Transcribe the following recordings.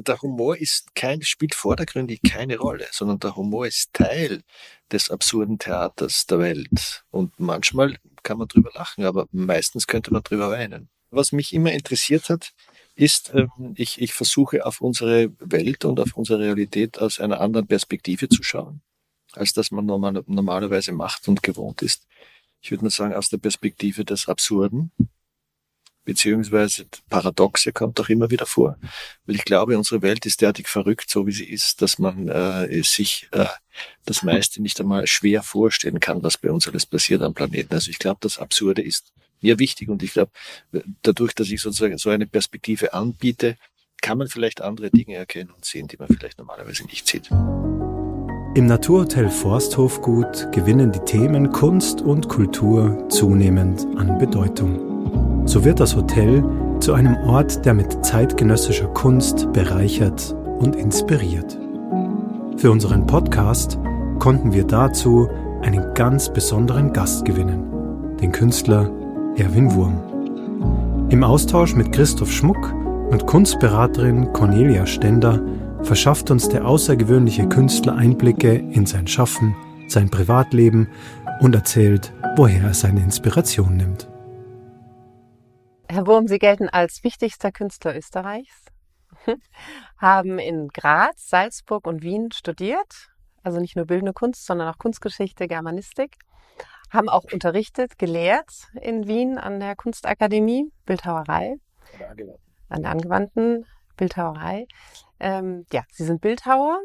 der Humor ist kein, spielt vordergründig keine Rolle, sondern der Humor ist Teil des absurden Theaters der Welt. Und manchmal kann man drüber lachen, aber meistens könnte man drüber weinen. Was mich immer interessiert hat, ist, ähm, ich, ich versuche auf unsere Welt und auf unsere Realität aus einer anderen Perspektive zu schauen, als das man normal, normalerweise macht und gewohnt ist. Ich würde mal sagen, aus der Perspektive des Absurden, beziehungsweise Paradoxe kommt auch immer wieder vor. Weil ich glaube, unsere Welt ist derartig verrückt, so wie sie ist, dass man äh, sich äh, das meiste nicht einmal schwer vorstellen kann, was bei uns alles passiert am Planeten. Also ich glaube, das Absurde ist mir wichtig und ich glaube, dadurch, dass ich sozusagen so eine Perspektive anbiete, kann man vielleicht andere Dinge erkennen und sehen, die man vielleicht normalerweise nicht sieht. Im Naturhotel Forsthofgut gewinnen die Themen Kunst und Kultur zunehmend an Bedeutung. So wird das Hotel zu einem Ort, der mit zeitgenössischer Kunst bereichert und inspiriert. Für unseren Podcast konnten wir dazu einen ganz besonderen Gast gewinnen, den Künstler Erwin Wurm. Im Austausch mit Christoph Schmuck und Kunstberaterin Cornelia Stender verschafft uns der außergewöhnliche Künstler Einblicke in sein Schaffen, sein Privatleben und erzählt, woher er seine Inspiration nimmt. Herr Wurm, Sie gelten als wichtigster Künstler Österreichs, haben in Graz, Salzburg und Wien studiert, also nicht nur bildende Kunst, sondern auch Kunstgeschichte, Germanistik, haben auch unterrichtet, gelehrt in Wien an der Kunstakademie, Bildhauerei, an der angewandten Bildhauerei. Ähm, ja, Sie sind Bildhauer,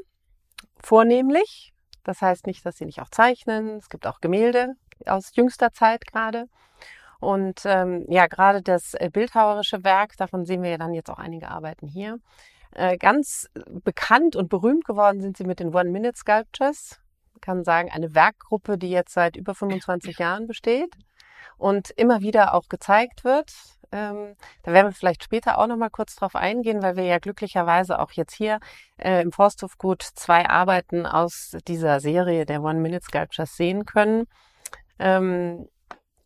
vornehmlich. Das heißt nicht, dass Sie nicht auch zeichnen. Es gibt auch Gemälde aus jüngster Zeit gerade. Und ähm, ja, gerade das äh, bildhauerische Werk, davon sehen wir ja dann jetzt auch einige Arbeiten hier. Äh, ganz bekannt und berühmt geworden sind sie mit den One-Minute-Sculptures. Man kann sagen, eine Werkgruppe, die jetzt seit über 25 Jahren besteht und immer wieder auch gezeigt wird. Ähm, da werden wir vielleicht später auch noch mal kurz drauf eingehen, weil wir ja glücklicherweise auch jetzt hier äh, im Forsthofgut zwei Arbeiten aus dieser Serie der One-Minute-Sculptures sehen können. Ähm,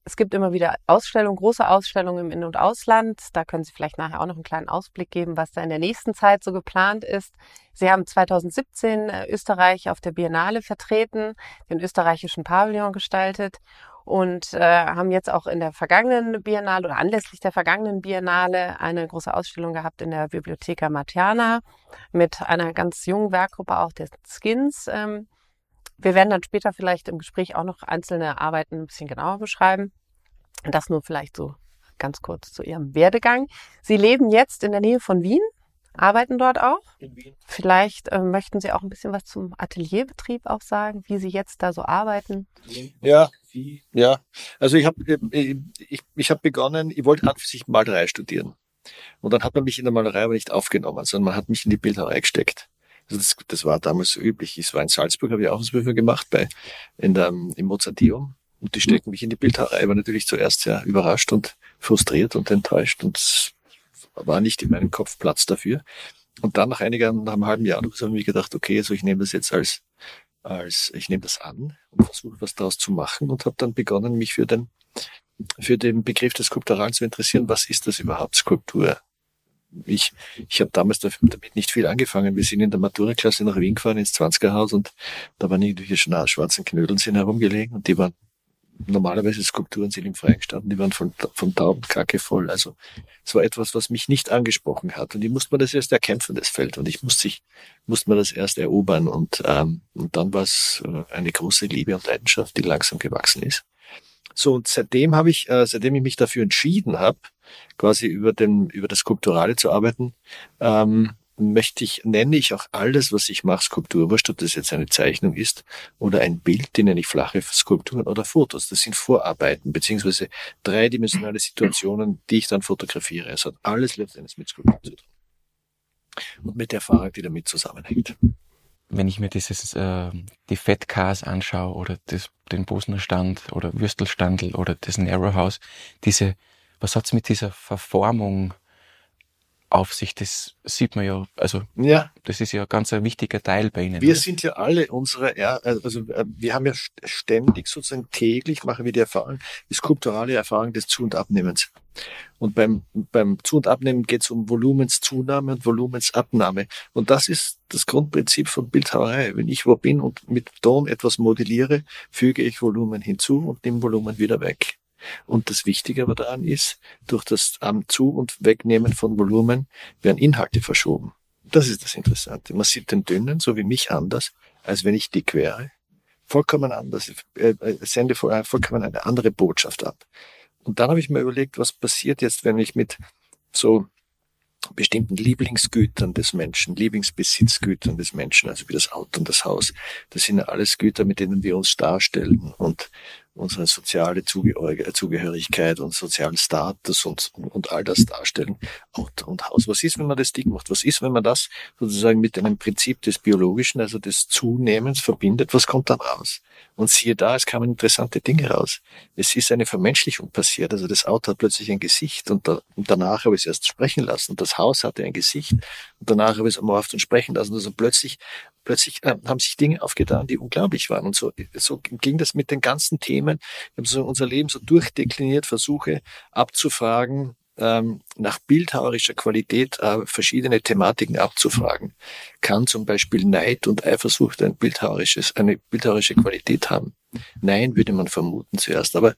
es gibt immer wieder Ausstellungen, große Ausstellungen im In- und Ausland. Da können Sie vielleicht nachher auch noch einen kleinen Ausblick geben, was da in der nächsten Zeit so geplant ist. Sie haben 2017 äh, Österreich auf der Biennale vertreten, den österreichischen Pavillon gestaltet und äh, haben jetzt auch in der vergangenen Biennale oder anlässlich der vergangenen Biennale eine große Ausstellung gehabt in der Bibliotheca Martiana mit einer ganz jungen Werkgruppe auch der Skins. Ähm, wir werden dann später vielleicht im Gespräch auch noch einzelne Arbeiten ein bisschen genauer beschreiben. Das nur vielleicht so ganz kurz zu Ihrem Werdegang. Sie leben jetzt in der Nähe von Wien, arbeiten dort auch. In Wien. Vielleicht äh, möchten Sie auch ein bisschen was zum Atelierbetrieb auch sagen, wie Sie jetzt da so arbeiten. Ja, ja. Also ich habe äh, ich, ich hab begonnen, ich wollte an sich Malerei studieren. Und dann hat man mich in der Malerei aber nicht aufgenommen, sondern man hat mich in die Bildhauerei gesteckt. Also das, das war damals so üblich. Ich war in Salzburg, habe ich auch Ausprüfung gemacht bei in der, im Mozarteum. Und die stecken mich in die Bildhauerei. Ich war natürlich zuerst sehr überrascht und frustriert und enttäuscht und war nicht in meinem Kopf Platz dafür. Und dann nach einigen, nach einem halben Jahr habe ich mir gedacht, okay, also ich nehme das jetzt als, als, ich nehme das an und versuche was daraus zu machen und habe dann begonnen, mich für den, für den Begriff des Skulpturalen zu interessieren. Was ist das überhaupt, Skulptur? Ich, ich habe damals damit nicht viel angefangen. Wir sind in der Matura-Klasse nach Wien gefahren, ins 20er-Haus und da waren irgendwelche schwarzen Knödeln sind herumgelegen und die waren normalerweise Skulpturen sind im Freien gestanden, die waren von, von Taubenkacke voll. Also es war etwas, was mich nicht angesprochen hat. Und ich musste mir das erst erkämpfen, das Feld. Und ich musste, ich, musste mir das erst erobern. Und, ähm, und dann war es äh, eine große Liebe und Leidenschaft, die langsam gewachsen ist. So, und seitdem habe ich, äh, seitdem ich mich dafür entschieden habe, quasi über den, über das Skulpturale zu arbeiten, ähm, möchte ich, nenne ich auch alles, was ich mache, Skulptur, wurscht, ob das jetzt eine Zeichnung ist oder ein Bild, die nenne ich flache Skulpturen oder Fotos. Das sind Vorarbeiten, beziehungsweise dreidimensionale Situationen, die ich dann fotografiere. Es hat alles letztendlich mit Skulptur zu tun. Und mit der Erfahrung, die damit zusammenhängt wenn ich mir dieses, äh, die Fat Cars anschaue oder das, den Bosner Stand oder Würstelstandel oder das Narrow House, diese, was hat's mit dieser Verformung auf sich. Das sieht man ja, also ja. das ist ja ganz ein wichtiger Teil bei Ihnen. Wir oder? sind ja alle unsere, ja, also äh, wir haben ja ständig sozusagen täglich machen wir die Erfahrung, die skulpturale Erfahrung des Zu- und Abnehmens. Und beim, beim Zu- und Abnehmen geht es um Volumenszunahme und Volumensabnahme. Und das ist das Grundprinzip von Bildhauerei. Wenn ich wo bin und mit Ton etwas modelliere, füge ich Volumen hinzu und nehme Volumen wieder weg. Und das Wichtige aber daran ist, durch das am Zu- und Wegnehmen von Volumen werden Inhalte verschoben. Das ist das Interessante. Man sieht den Dünnen, so wie mich, anders, als wenn ich dick wäre. Vollkommen anders. Äh, äh, sende vollkommen eine andere Botschaft ab. Und dann habe ich mir überlegt, was passiert jetzt, wenn ich mit so bestimmten Lieblingsgütern des Menschen, Lieblingsbesitzgütern des Menschen, also wie das Auto und das Haus, das sind ja alles Güter, mit denen wir uns darstellen und unsere soziale Zugehörigkeit und sozialen Status und, und all das darstellen. Auto und Haus. Was ist, wenn man das dick macht? Was ist, wenn man das sozusagen mit einem Prinzip des Biologischen, also des Zunehmens verbindet? Was kommt dann raus? Und siehe da, es kamen interessante Dinge raus. Es ist eine Vermenschlichung passiert. Also das Auto hat plötzlich ein Gesicht und, da, und danach habe ich es erst sprechen lassen. Und das Haus hatte ein Gesicht und danach habe ich es amorpht und sprechen lassen. Also plötzlich plötzlich äh, haben sich Dinge aufgetan, die unglaublich waren. Und so, so ging das mit den ganzen Themen. Wir haben so unser Leben so durchdekliniert, versuche abzufragen, ähm, nach bildhauerischer Qualität äh, verschiedene Thematiken abzufragen. Kann zum Beispiel Neid und Eifersucht ein bildhauerisches, eine bildhauerische Qualität haben? Nein, würde man vermuten zuerst. Aber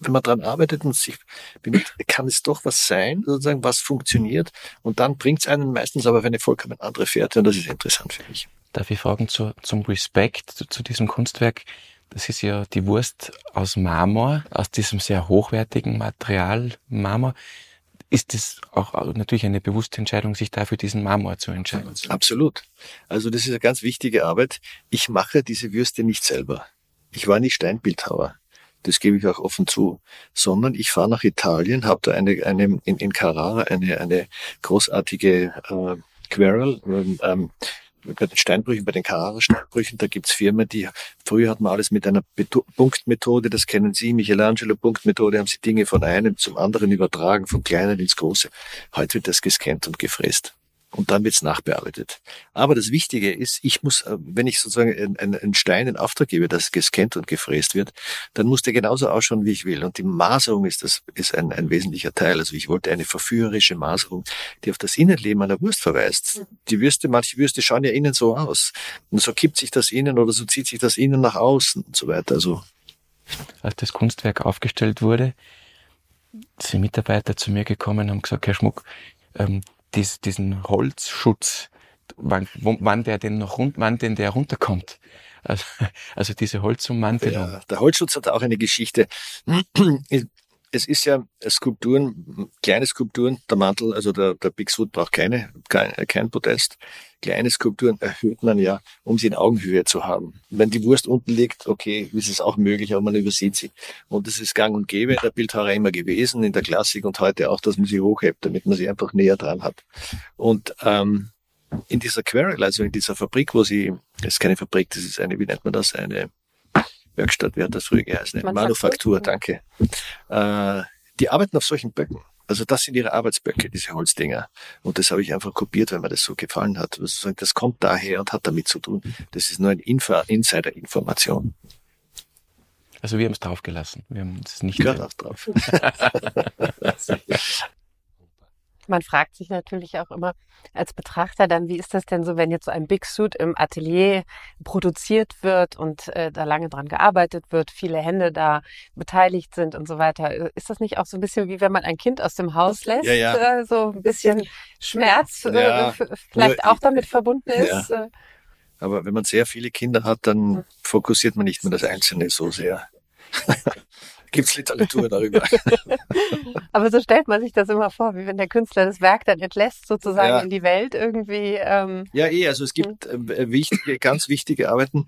wenn man dran arbeitet und sich bemüht, kann es doch was sein, sozusagen, was funktioniert. Und dann bringt es einen meistens aber auf eine vollkommen andere Fährte. Und das ist interessant für mich. Darf ich fragen zu, zum Respekt zu, zu diesem Kunstwerk? Das ist ja die Wurst aus Marmor, aus diesem sehr hochwertigen Material Marmor. Ist das auch natürlich eine bewusste Entscheidung, sich dafür diesen Marmor zu entscheiden? Absolut. Also das ist eine ganz wichtige Arbeit. Ich mache diese Würste nicht selber. Ich war nicht Steinbildhauer. Das gebe ich auch offen zu. Sondern ich fahre nach Italien, habe da eine, eine in, in Carrara eine, eine großartige äh, Querel, ähm, bei den Steinbrüchen, bei den Carrara-Steinbrüchen, da gibt's Firmen, die, früher hat man alles mit einer Punktmethode, das kennen Sie, Michelangelo-Punktmethode, haben Sie Dinge von einem zum anderen übertragen, vom Kleinen ins Große. Heute wird das gescannt und gefräst und dann wird's nachbearbeitet. Aber das Wichtige ist, ich muss, äh, wenn ich sozusagen einen Stein in Auftrag gebe, das gescannt und gefräst wird, dann muss der genauso ausschauen, wie ich will. Und die Maserung ist das ist ein, ein wesentlicher Teil. Also ich wollte eine verführerische Maserung, die auf das Innenleben einer Wurst verweist. Die Würste, manche Würste schauen ja innen so aus. Und so kippt sich das innen oder so zieht sich das innen nach außen und so weiter. Also als das Kunstwerk aufgestellt wurde, sind Mitarbeiter zu mir gekommen und haben gesagt, Herr Schmuck, ähm, dies, diesen Holzschutz, wann, wann der denn noch rund, wann denn der runterkommt. Also, also diese Holzummantelung. Ja, der Holzschutz hat auch eine Geschichte. Es ist ja Skulpturen, kleine Skulpturen, der Mantel, also der, der Bigfoot braucht keine, kein, kein Podest. Kleine Skulpturen erhöht man ja, um sie in Augenhöhe zu haben. Wenn die Wurst unten liegt, okay, ist es auch möglich, aber man übersieht sie. Und es ist gang und gäbe in der Bildhauerei immer gewesen, in der Klassik und heute auch, dass man sie hochhebt, damit man sie einfach näher dran hat. Und ähm, in dieser Quarrel, also in dieser Fabrik, wo sie, das ist keine Fabrik, das ist eine, wie nennt man das, eine Werkstatt, wie hat das früher geheißen, eine Manufaktur, danke. Äh, die arbeiten auf solchen Böcken. Also das sind ihre Arbeitsböcke, diese Holzdinger. Und das habe ich einfach kopiert, weil mir das so gefallen hat. Das kommt daher und hat damit zu tun. Das ist nur eine Insider-Information. Also wir haben es draufgelassen. Wir haben es nicht Gehört drauf. Man fragt sich natürlich auch immer als Betrachter dann, wie ist das denn so, wenn jetzt so ein Big Suit im Atelier produziert wird und äh, da lange dran gearbeitet wird, viele Hände da beteiligt sind und so weiter. Ist das nicht auch so ein bisschen wie wenn man ein Kind aus dem Haus lässt? Ja, ja. Äh, so ein bisschen Schmerz äh, ja. vielleicht auch damit verbunden ist? Ja. Äh? Aber wenn man sehr viele Kinder hat, dann fokussiert man nicht mehr das Einzelne so sehr. Gibt's Literatur darüber. Aber so stellt man sich das immer vor, wie wenn der Künstler das Werk dann entlässt, sozusagen ja. in die Welt irgendwie. Ähm. Ja, eh, also es gibt äh, wichtige, ganz wichtige Arbeiten.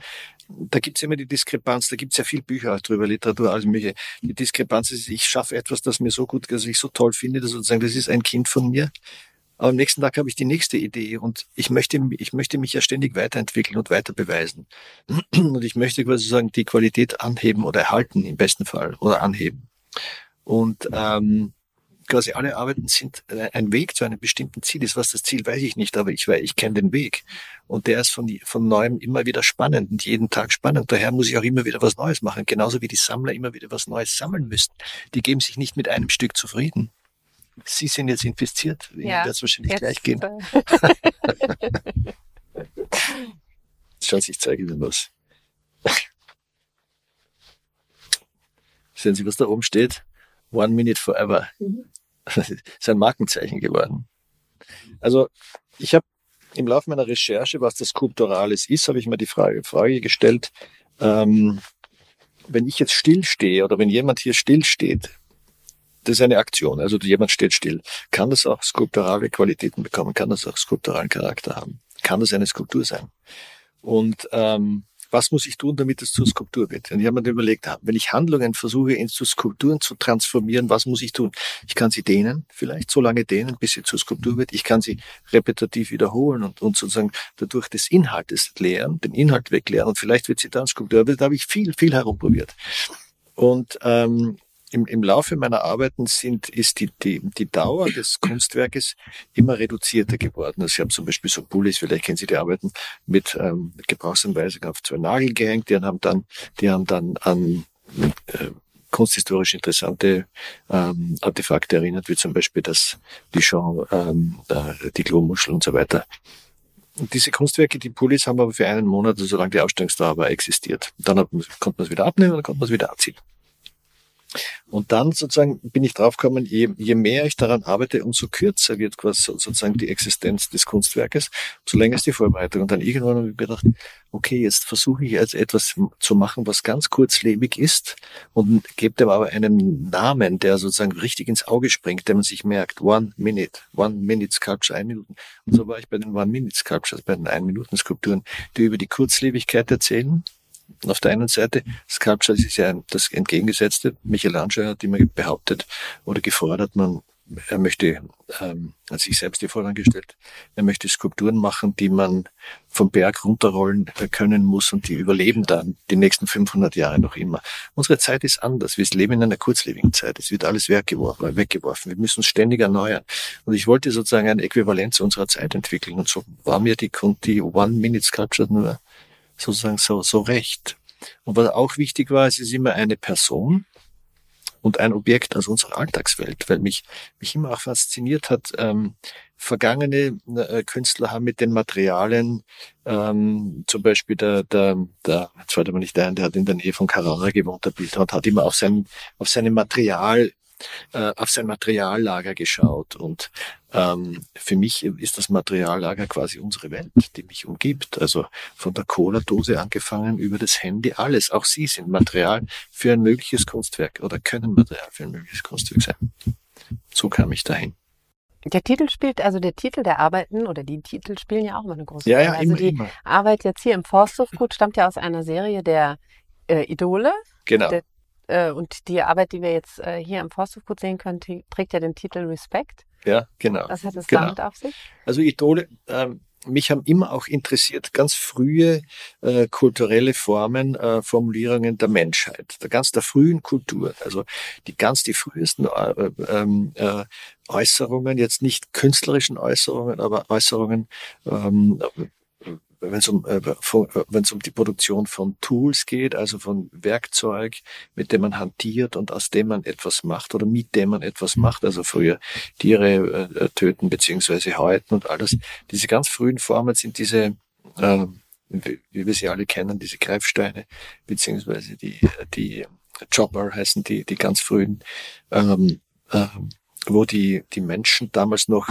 Da gibt's immer die Diskrepanz, da gibt's ja viel Bücher auch drüber, Literatur, alles mögliche. Die Diskrepanz ist, ich schaffe etwas, das mir so gut, das ich so toll finde, dass sozusagen, das ist ein Kind von mir. Aber am nächsten Tag habe ich die nächste Idee und ich möchte, ich möchte mich ja ständig weiterentwickeln und weiter beweisen. Und ich möchte quasi sagen, die Qualität anheben oder erhalten im besten Fall oder anheben. Und ähm, quasi alle Arbeiten sind ein Weg zu einem bestimmten Ziel. Ist was das Ziel, weiß ich nicht, aber ich weiß, ich kenne den Weg. Und der ist von, von neuem immer wieder spannend und jeden Tag spannend. Daher muss ich auch immer wieder was Neues machen. Genauso wie die Sammler immer wieder was Neues sammeln müssen. Die geben sich nicht mit einem Stück zufrieden. Sie sind jetzt infiziert. Ihnen ja, wird es wahrscheinlich gleich gehen. Schauen Sie, ich zeige Ihnen was. Sehen Sie, was da oben steht? One Minute Forever. Mhm. Das ist ein Markenzeichen geworden. Also ich habe im Laufe meiner Recherche, was das Skulpturales ist, habe ich mir die Frage, Frage gestellt, ähm, wenn ich jetzt stillstehe oder wenn jemand hier stillsteht, das ist eine Aktion, also jemand steht still, kann das auch skulpturale Qualitäten bekommen, kann das auch skulpturalen Charakter haben, kann das eine Skulptur sein. Und ähm, was muss ich tun, damit es zur Skulptur wird? Und ich habe mir überlegt, wenn ich Handlungen versuche, in zu Skulpturen zu transformieren, was muss ich tun? Ich kann sie dehnen, vielleicht so lange dehnen, bis sie zur Skulptur wird. Ich kann sie repetitiv wiederholen und, und sozusagen dadurch des Inhaltes leeren, den Inhalt wegleeren und vielleicht wird sie dann Skulptur. Aber da habe ich viel, viel herumprobiert. Und ähm, im, im Laufe meiner Arbeiten sind, ist die, die, die Dauer des Kunstwerkes immer reduzierter geworden. Also ich habe zum Beispiel so Pullis, vielleicht kennen Sie die Arbeiten, mit ähm, Gebrauchsanweisung auf zwei Nagel gehängt. Die haben dann, die haben dann an äh, kunsthistorisch interessante ähm, Artefakte erinnert, wie zum Beispiel das Dijon, ähm, äh, die Klomuschel und so weiter. Und diese Kunstwerke, die Pullis, haben aber für einen Monat, also solange die Ausstellungsdauer war, existiert. Dann hat, konnte man es wieder abnehmen und dann konnte man es wieder anziehen. Und dann sozusagen bin ich draufgekommen, je, je mehr ich daran arbeite, umso kürzer wird quasi sozusagen die Existenz des Kunstwerkes, umso länger ist die Vorbereitung. Und dann irgendwann habe ich gedacht, okay, jetzt versuche ich jetzt etwas zu machen, was ganz kurzlebig ist und gebe dem aber einen Namen, der sozusagen richtig ins Auge springt, der man sich merkt. One Minute, One Minute Sculpture, ein Minuten. Und so war ich bei den One Minute Sculptures, bei den Ein Minuten Skulpturen, die über die Kurzlebigkeit erzählen auf der einen Seite, Sculpture ist ja das Entgegengesetzte. Michelangelo hat immer behauptet oder gefordert, man, er möchte, ähm, hat sich selbst die Forderung gestellt, er möchte Skulpturen machen, die man vom Berg runterrollen können muss und die überleben dann die nächsten 500 Jahre noch immer. Unsere Zeit ist anders. Wir leben in einer kurzlebigen Zeit. Es wird alles weggeworfen. weggeworfen. Wir müssen uns ständig erneuern. Und ich wollte sozusagen eine Äquivalenz unserer Zeit entwickeln. Und so war mir die, die One-Minute-Sculpture nur sozusagen so, so recht. Und was auch wichtig war, es ist immer eine Person und ein Objekt aus unserer Alltagswelt, weil mich, mich immer auch fasziniert hat, ähm, vergangene äh, Künstler haben mit den Materialien, ähm, zum Beispiel der, der, der, jetzt fällt aber nicht ein, der hat in der Nähe von Carrara gewohnt, der Bildhauer, und hat immer auf sein, auf seine Material äh, auf sein Materiallager geschaut. Und ähm, für mich ist das Materiallager quasi unsere Welt, die mich umgibt. Also von der Cola-Dose angefangen über das Handy, alles. Auch sie sind Material für ein mögliches Kunstwerk oder können Material für ein mögliches Kunstwerk sein. So kam ich dahin. Der Titel spielt, also der Titel der Arbeiten oder die Titel spielen ja auch immer eine große Rolle. Ja, ja, also immer, die immer. Arbeit jetzt hier im Forsthofgut stammt ja aus einer Serie der äh, Idole. Genau. Der äh, und die Arbeit, die wir jetzt äh, hier im Forsthofgut sehen können, trägt ja den Titel Respect. Ja, genau. Was hat es genau. damit auf sich? Also Idole, ähm, mich haben immer auch interessiert ganz frühe äh, kulturelle Formen, äh, Formulierungen der Menschheit, der ganz der frühen Kultur, also die ganz die frühesten äh, ähm, äh, Äußerungen, jetzt nicht künstlerischen Äußerungen, aber Äußerungen ähm, wenn es um, äh, äh wenn es um die Produktion von Tools geht, also von Werkzeug, mit dem man hantiert und aus dem man etwas macht oder mit dem man etwas macht, also früher Tiere äh, töten beziehungsweise häuten und alles. Diese ganz frühen Formen sind diese, äh, wie wir sie alle kennen, diese Greifsteine beziehungsweise die, die Chopper heißen die, die ganz frühen, ähm, äh, wo die, die Menschen damals noch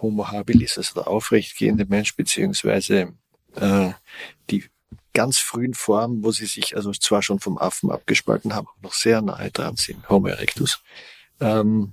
Homo habilis, also der aufrechtgehende Mensch, beziehungsweise äh, die ganz frühen Formen, wo sie sich also zwar schon vom Affen abgespalten haben, noch sehr nahe dran sind, Homo erectus, ähm,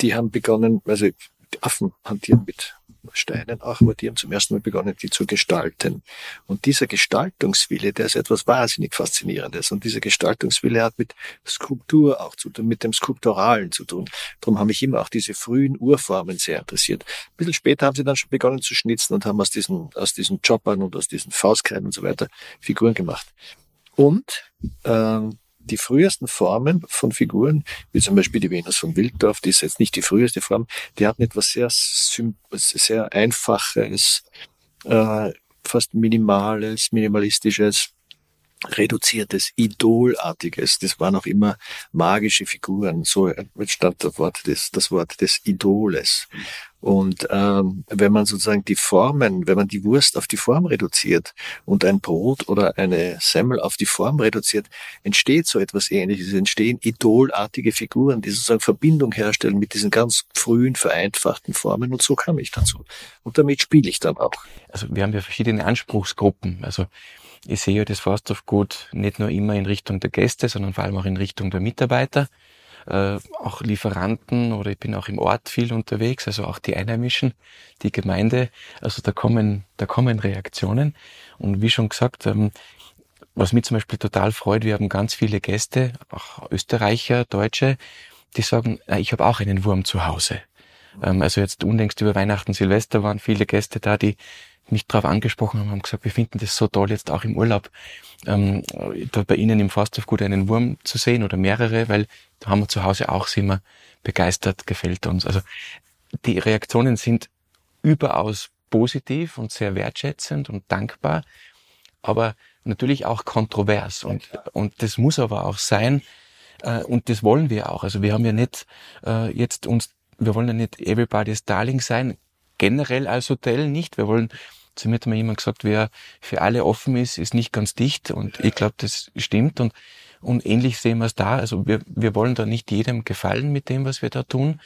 die haben begonnen, also die Affen hantieren mit Steinen auch, aber die haben zum ersten Mal begonnen, die zu gestalten. Und dieser Gestaltungswille, der ist etwas wahnsinnig Faszinierendes. Und dieser Gestaltungswille hat mit Skulptur auch zu tun, mit dem Skulpturalen zu tun. Darum haben mich immer auch diese frühen Urformen sehr interessiert. Ein bisschen später haben sie dann schon begonnen zu schnitzen und haben aus diesen, aus diesen Choppern und aus diesen Faustkreiden und so weiter Figuren gemacht. Und äh, die frühesten Formen von Figuren, wie zum Beispiel die Venus von Wilddorf, die ist jetzt nicht die früheste Form, die hatten etwas sehr, sehr Einfaches, äh, fast Minimales, Minimalistisches, reduziertes, idolartiges. Das waren auch immer magische Figuren. So entstand das Wort des, das Wort des Idoles. Und ähm, wenn man sozusagen die Formen, wenn man die Wurst auf die Form reduziert und ein Brot oder eine Semmel auf die Form reduziert, entsteht so etwas Ähnliches. Es entstehen idolartige Figuren, die sozusagen Verbindung herstellen mit diesen ganz frühen vereinfachten Formen. Und so kam ich dazu. Und damit spiele ich dann auch. Also wir haben ja verschiedene Anspruchsgruppen. Also ich sehe ja das Forsthofgut nicht nur immer in Richtung der Gäste, sondern vor allem auch in Richtung der Mitarbeiter, äh, auch Lieferanten oder ich bin auch im Ort viel unterwegs, also auch die Einheimischen, die Gemeinde. Also da kommen, da kommen Reaktionen. Und wie schon gesagt, ähm, was mich zum Beispiel total freut, wir haben ganz viele Gäste, auch Österreicher, Deutsche, die sagen, ich habe auch einen Wurm zu Hause. Ähm, also jetzt unlängst über Weihnachten, Silvester waren viele Gäste da, die mich darauf angesprochen haben, haben gesagt, wir finden das so toll, jetzt auch im Urlaub ähm, da bei Ihnen im Forsthofgut einen Wurm zu sehen oder mehrere, weil da haben wir zu Hause auch, sind wir begeistert, gefällt uns. Also die Reaktionen sind überaus positiv und sehr wertschätzend und dankbar, aber natürlich auch kontrovers und, und das muss aber auch sein äh, und das wollen wir auch. Also wir haben ja nicht äh, jetzt uns, wir wollen ja nicht everybody's darling sein, generell als Hotel nicht. Wir wollen zu mir hat mir jemand gesagt, wer für alle offen ist, ist nicht ganz dicht. Und ich glaube, das stimmt. Und, und ähnlich sehen wir es da. Also wir, wir wollen da nicht jedem gefallen mit dem, was wir da tun,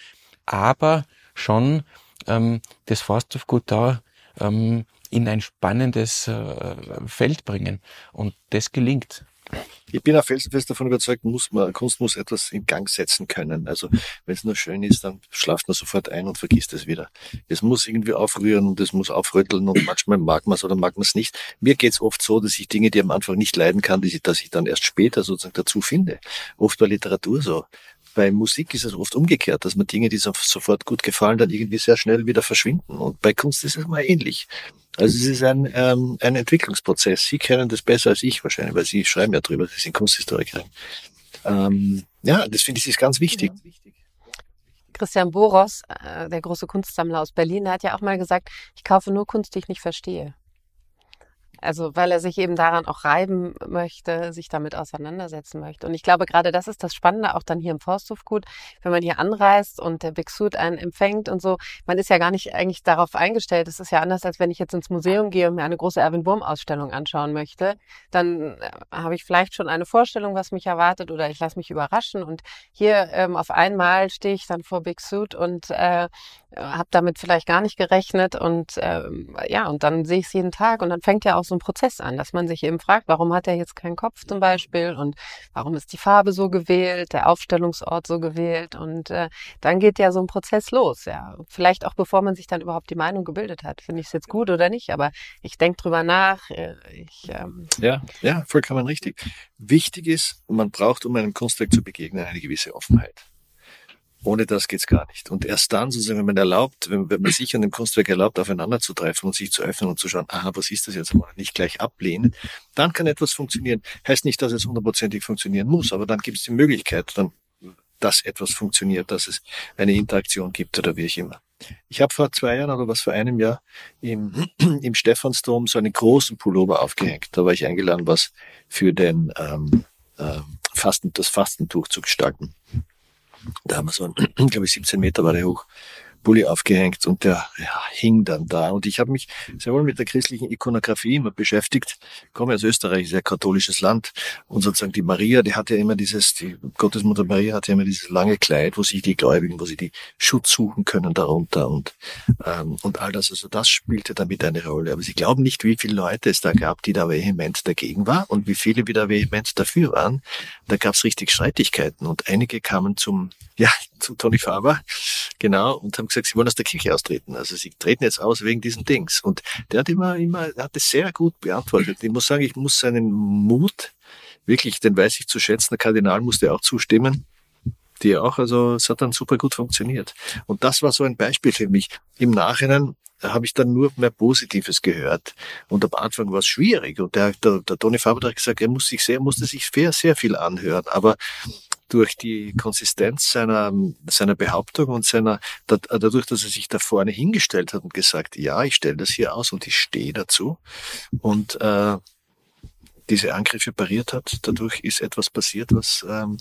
aber schon ähm, das Forsthofgut da ähm, in ein spannendes äh, Feld bringen. Und das gelingt. Ich bin auch felsenfest davon überzeugt, muss man, Kunst muss etwas in Gang setzen können. Also wenn es nur schön ist, dann schlaft man sofort ein und vergisst es wieder. Es muss irgendwie aufrühren und es muss aufrütteln und manchmal mag man es oder mag man es nicht. Mir geht es oft so, dass ich Dinge, die am Anfang nicht leiden kann, die, dass ich dann erst später sozusagen dazu finde. Oft bei Literatur so. Bei Musik ist es oft umgekehrt, dass man Dinge, die sofort gut gefallen, dann irgendwie sehr schnell wieder verschwinden. Und bei Kunst ist es mal ähnlich. Also es ist ein, ähm, ein Entwicklungsprozess. Sie kennen das besser als ich wahrscheinlich, weil Sie schreiben ja drüber, Sie sind Kunsthistorikerin. Ähm, ja, das finde ich ist ganz wichtig. Christian Boros, äh, der große Kunstsammler aus Berlin, hat ja auch mal gesagt, ich kaufe nur Kunst, die ich nicht verstehe. Also weil er sich eben daran auch reiben möchte, sich damit auseinandersetzen möchte. Und ich glaube, gerade das ist das Spannende auch dann hier im Forsthofgut, wenn man hier anreist und der Big Suit einen empfängt und so. Man ist ja gar nicht eigentlich darauf eingestellt. Es ist ja anders, als wenn ich jetzt ins Museum gehe und mir eine große Erwin Wurm Ausstellung anschauen möchte. Dann äh, habe ich vielleicht schon eine Vorstellung, was mich erwartet oder ich lasse mich überraschen. Und hier ähm, auf einmal stehe ich dann vor Big Suit und äh, habe damit vielleicht gar nicht gerechnet und ähm, ja, und dann sehe ich es jeden Tag und dann fängt ja auch so ein Prozess an, dass man sich eben fragt, warum hat er jetzt keinen Kopf zum Beispiel und warum ist die Farbe so gewählt, der Aufstellungsort so gewählt und äh, dann geht ja so ein Prozess los, ja. Vielleicht auch bevor man sich dann überhaupt die Meinung gebildet hat, finde ich es jetzt gut oder nicht, aber ich denke drüber nach. Äh, ich, ähm, ja, ja, vollkommen richtig. Wichtig ist, man braucht, um einem Kunstwerk zu begegnen, eine gewisse Offenheit. Ohne das geht's gar nicht. Und erst dann, sozusagen, wenn man erlaubt, wenn, wenn man sich an dem Kunstwerk erlaubt, aufeinander zu treffen und sich zu öffnen und zu schauen, aha, was ist das jetzt mal, nicht gleich ablehnen, dann kann etwas funktionieren. Heißt nicht, dass es hundertprozentig funktionieren muss, aber dann gibt es die Möglichkeit, dann, dass etwas funktioniert, dass es eine Interaktion gibt oder wie ich immer. Ich habe vor zwei Jahren oder was vor einem Jahr im, im Stephansdom so einen großen Pullover aufgehängt. Da war ich eingeladen, was für den ähm, ähm, Fasten, das Fastentuch zu gestalten. Da haben wir so ein, glaube ich, 17 Meter war der hoch, Bulli aufgehängt und der ja, hing dann da. Und ich habe mich sehr wohl mit der christlichen Ikonografie immer beschäftigt. Ich komme aus Österreich, sehr katholisches Land. Und sozusagen die Maria, die hatte ja immer dieses, die Gottesmutter Maria hatte ja immer dieses lange Kleid, wo sich die Gläubigen, wo sie die Schutz suchen können darunter und, ähm, und all das. Also das spielte damit eine Rolle. Aber Sie glauben nicht, wie viele Leute es da gab, die da vehement dagegen waren und wie viele wieder vehement dafür waren. Da gab es richtig Streitigkeiten und einige kamen zum, ja, zum Tony Faber, genau, und haben gesagt, sie wollen aus der Kirche austreten. Also sie treten jetzt aus wegen diesen Dings. Und der hat immer, immer, hat es sehr gut beantwortet. Ich muss sagen, ich muss seinen Mut, wirklich, den weiß ich zu schätzen. Der Kardinal musste auch zustimmen. Die auch, also es hat dann super gut funktioniert. Und das war so ein Beispiel für mich. Im Nachhinein habe ich dann nur mehr Positives gehört. Und am Anfang war es schwierig. Und der, der, der Toni Faber hat gesagt, er muss sich sehr, musste sich sehr, sehr viel anhören. Aber durch die Konsistenz seiner, seiner Behauptung und seiner, dadurch, dass er sich da vorne hingestellt hat und gesagt, ja, ich stelle das hier aus und ich stehe dazu und äh, diese Angriffe pariert hat, dadurch ist etwas passiert, was ähm,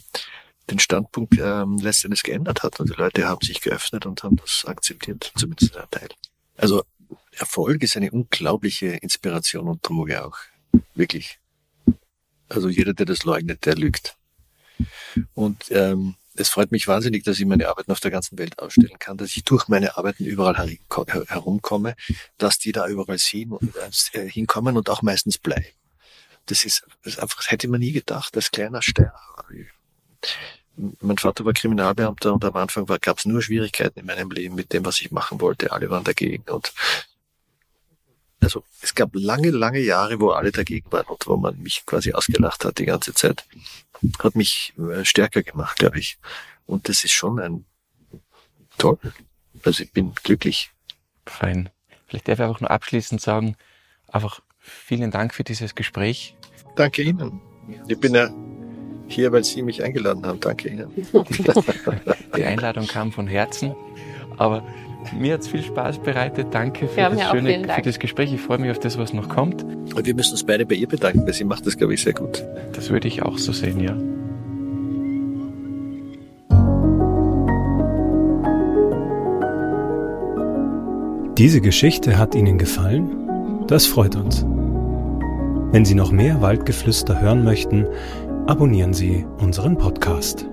den Standpunkt ähm, letztendlich geändert hat und die Leute haben sich geöffnet und haben das akzeptiert, zumindest ein Teil. Also Erfolg ist eine unglaubliche Inspiration und Droge auch. Wirklich. Also jeder, der das leugnet, der lügt. Und ähm, es freut mich wahnsinnig, dass ich meine Arbeiten auf der ganzen Welt ausstellen kann, dass ich durch meine Arbeiten überall herumkomme, dass die da überall sehen und äh, hinkommen und auch meistens bleiben. Das ist, das ist einfach, das hätte man nie gedacht, als kleiner Stern. Mein Vater war Kriminalbeamter und am Anfang gab es nur Schwierigkeiten in meinem Leben mit dem, was ich machen wollte. Alle waren dagegen und also es gab lange, lange Jahre, wo alle dagegen waren und wo man mich quasi ausgelacht hat die ganze Zeit. Hat mich äh, stärker gemacht, glaube ich. Und das ist schon ein toll. Also ich bin glücklich. Fein. Vielleicht darf ich auch nur abschließend sagen, einfach vielen Dank für dieses Gespräch. Danke Ihnen. Ich bin ja hier, weil Sie mich eingeladen haben. Danke Ihnen. Die Einladung kam von Herzen, aber mir hat es viel Spaß bereitet. Danke für, ja, das schöne, für das Gespräch. Ich freue mich auf das, was noch kommt. Und wir müssen uns beide bei ihr bedanken, weil sie macht das, glaube ich, sehr gut. Das würde ich auch so sehen, ja. Diese Geschichte hat Ihnen gefallen? Das freut uns. Wenn Sie noch mehr Waldgeflüster hören möchten, abonnieren Sie unseren Podcast.